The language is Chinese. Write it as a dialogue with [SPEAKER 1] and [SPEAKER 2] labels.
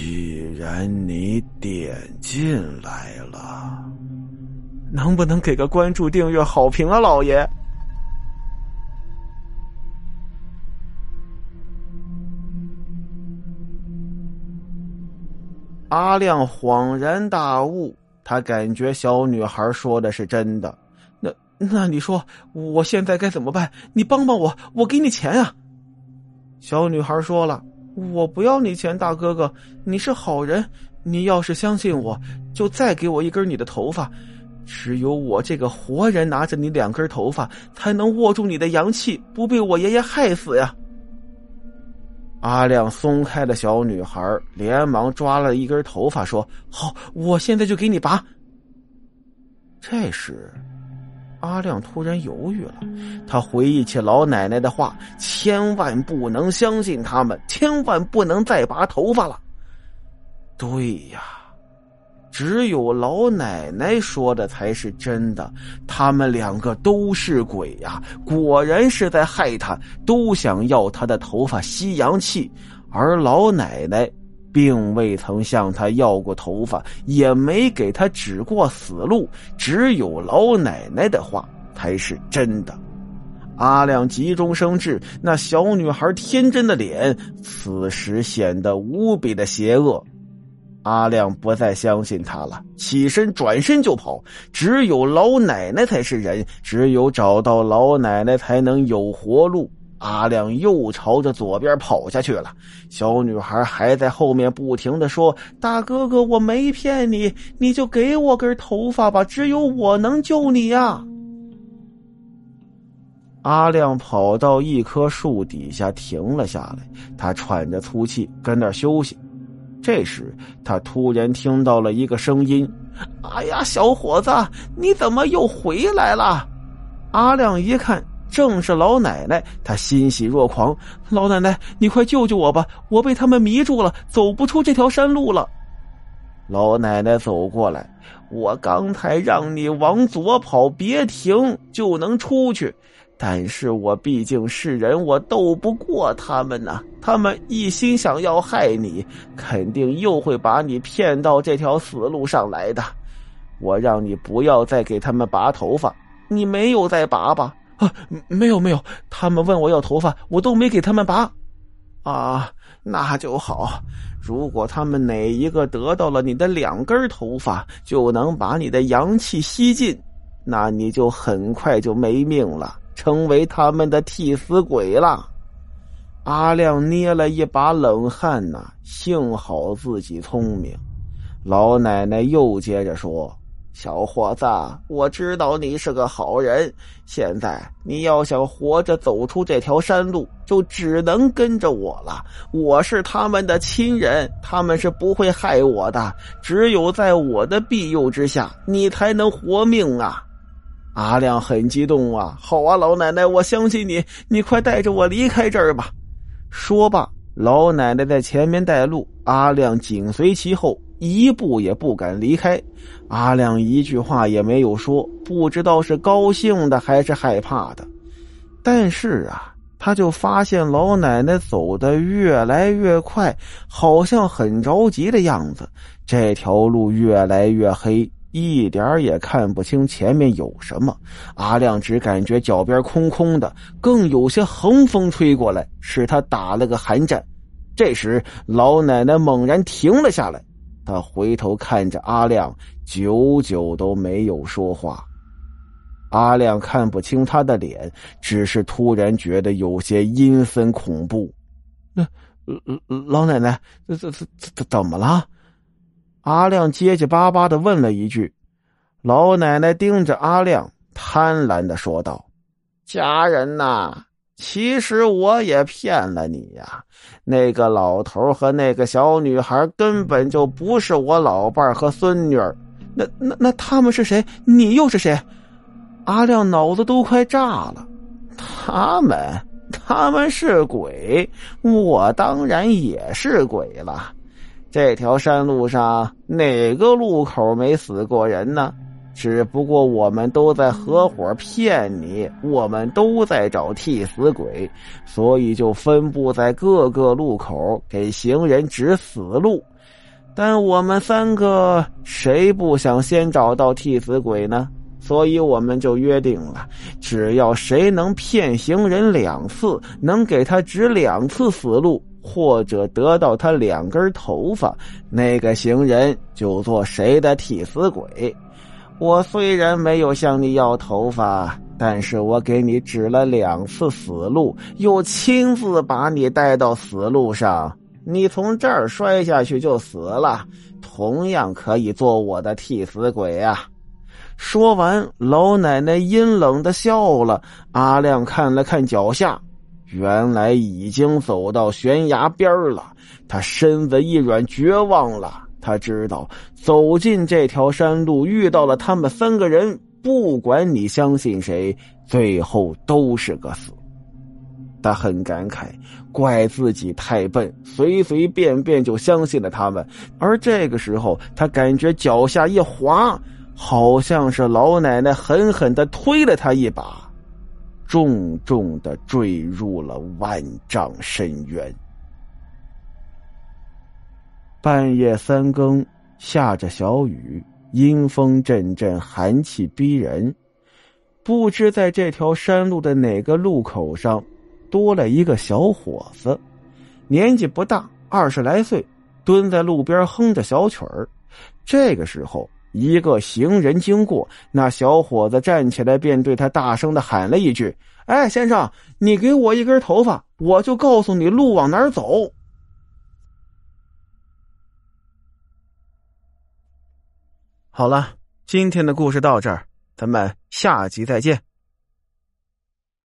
[SPEAKER 1] 既然你点进来了，
[SPEAKER 2] 能不能给个关注、订阅、好评啊，老爷？阿亮恍然大悟，他感觉小女孩说的是真的。那那你说我现在该怎么办？你帮帮我，我给你钱啊！小女孩说了：“我不要你钱，大哥哥，你是好人。你要是相信我，就再给我一根你的头发。只有我这个活人拿着你两根头发，才能握住你的阳气，不被我爷爷害死呀。”阿亮松开了小女孩，连忙抓了一根头发，说：“好，我现在就给你拔。”这时，阿亮突然犹豫了，他回忆起老奶奶的话：“千万不能相信他们，千万不能再拔头发了。”对呀。只有老奶奶说的才是真的，他们两个都是鬼呀！果然是在害他，都想要他的头发吸阳气，而老奶奶并未曾向他要过头发，也没给他指过死路。只有老奶奶的话才是真的。阿亮急中生智，那小女孩天真的脸，此时显得无比的邪恶。阿亮不再相信他了，起身转身就跑。只有老奶奶才是人，只有找到老奶奶才能有活路。阿亮又朝着左边跑下去了。小女孩还在后面不停的说：“大哥哥，我没骗你，你就给我根头发吧，只有我能救你呀！”阿亮跑到一棵树底下停了下来，他喘着粗气，跟那儿休息。这时，他突然听到了一个声音：“哎呀，小伙子，你怎么又回来了？”阿亮一看，正是老奶奶，她欣喜若狂：“老奶奶，你快救救我吧！我被他们迷住了，走不出这条山路了。”老奶奶走过来：“我刚才让你往左跑，别停，就能出去。”但是我毕竟是人，我斗不过他们呐。他们一心想要害你，肯定又会把你骗到这条死路上来的。我让你不要再给他们拔头发，你没有再拔吧？啊，没有没有，他们问我要头发，我都没给他们拔。啊，那就好。如果他们哪一个得到了你的两根头发，就能把你的阳气吸尽，那你就很快就没命了。成为他们的替死鬼了，阿亮捏了一把冷汗呐。幸好自己聪明。老奶奶又接着说：“小伙子，我知道你是个好人。现在你要想活着走出这条山路，就只能跟着我了。我是他们的亲人，他们是不会害我的。只有在我的庇佑之下，你才能活命啊！”阿亮很激动啊！好啊，老奶奶，我相信你，你快带着我离开这儿吧。说罢，老奶奶在前面带路，阿亮紧随其后，一步也不敢离开。阿亮一句话也没有说，不知道是高兴的还是害怕的。但是啊，他就发现老奶奶走得越来越快，好像很着急的样子。这条路越来越黑。一点也看不清前面有什么，阿亮只感觉脚边空空的，更有些横风吹过来，使他打了个寒战。这时，老奶奶猛然停了下来，他回头看着阿亮，久久都没有说话。阿亮看不清他的脸，只是突然觉得有些阴森恐怖。那老奶奶，这这这这怎么了？阿亮结结巴巴的问了一句，老奶奶盯着阿亮，贪婪的说道：“家人呐，其实我也骗了你呀。那个老头和那个小女孩根本就不是我老伴和孙女儿。那那那他们是谁？你又是谁？”阿亮脑子都快炸了。他们，他们是鬼，我当然也是鬼了。这条山路上哪个路口没死过人呢？只不过我们都在合伙骗你，我们都在找替死鬼，所以就分布在各个路口给行人指死路。但我们三个谁不想先找到替死鬼呢？所以我们就约定了，只要谁能骗行人两次，能给他指两次死路，或者得到他两根头发，那个行人就做谁的替死鬼。我虽然没有向你要头发，但是我给你指了两次死路，又亲自把你带到死路上，你从这儿摔下去就死了，同样可以做我的替死鬼啊！说完，老奶奶阴冷的笑了。阿亮看了看脚下，原来已经走到悬崖边了。他身子一软，绝望了。他知道，走进这条山路，遇到了他们三个人，不管你相信谁，最后都是个死。他很感慨，怪自己太笨，随随便便就相信了他们。而这个时候，他感觉脚下一滑。好像是老奶奶狠狠的推了他一把，重重的坠入了万丈深渊。半夜三更，下着小雨，阴风阵阵，寒气逼人。不知在这条山路的哪个路口上，多了一个小伙子，年纪不大，二十来岁，蹲在路边哼着小曲儿。这个时候。一个行人经过，那小伙子站起来，便对他大声的喊了一句：“哎，先生，你给我一根头发，我就告诉你路往哪儿走。”好了，今天的故事到这儿，咱们下集再见。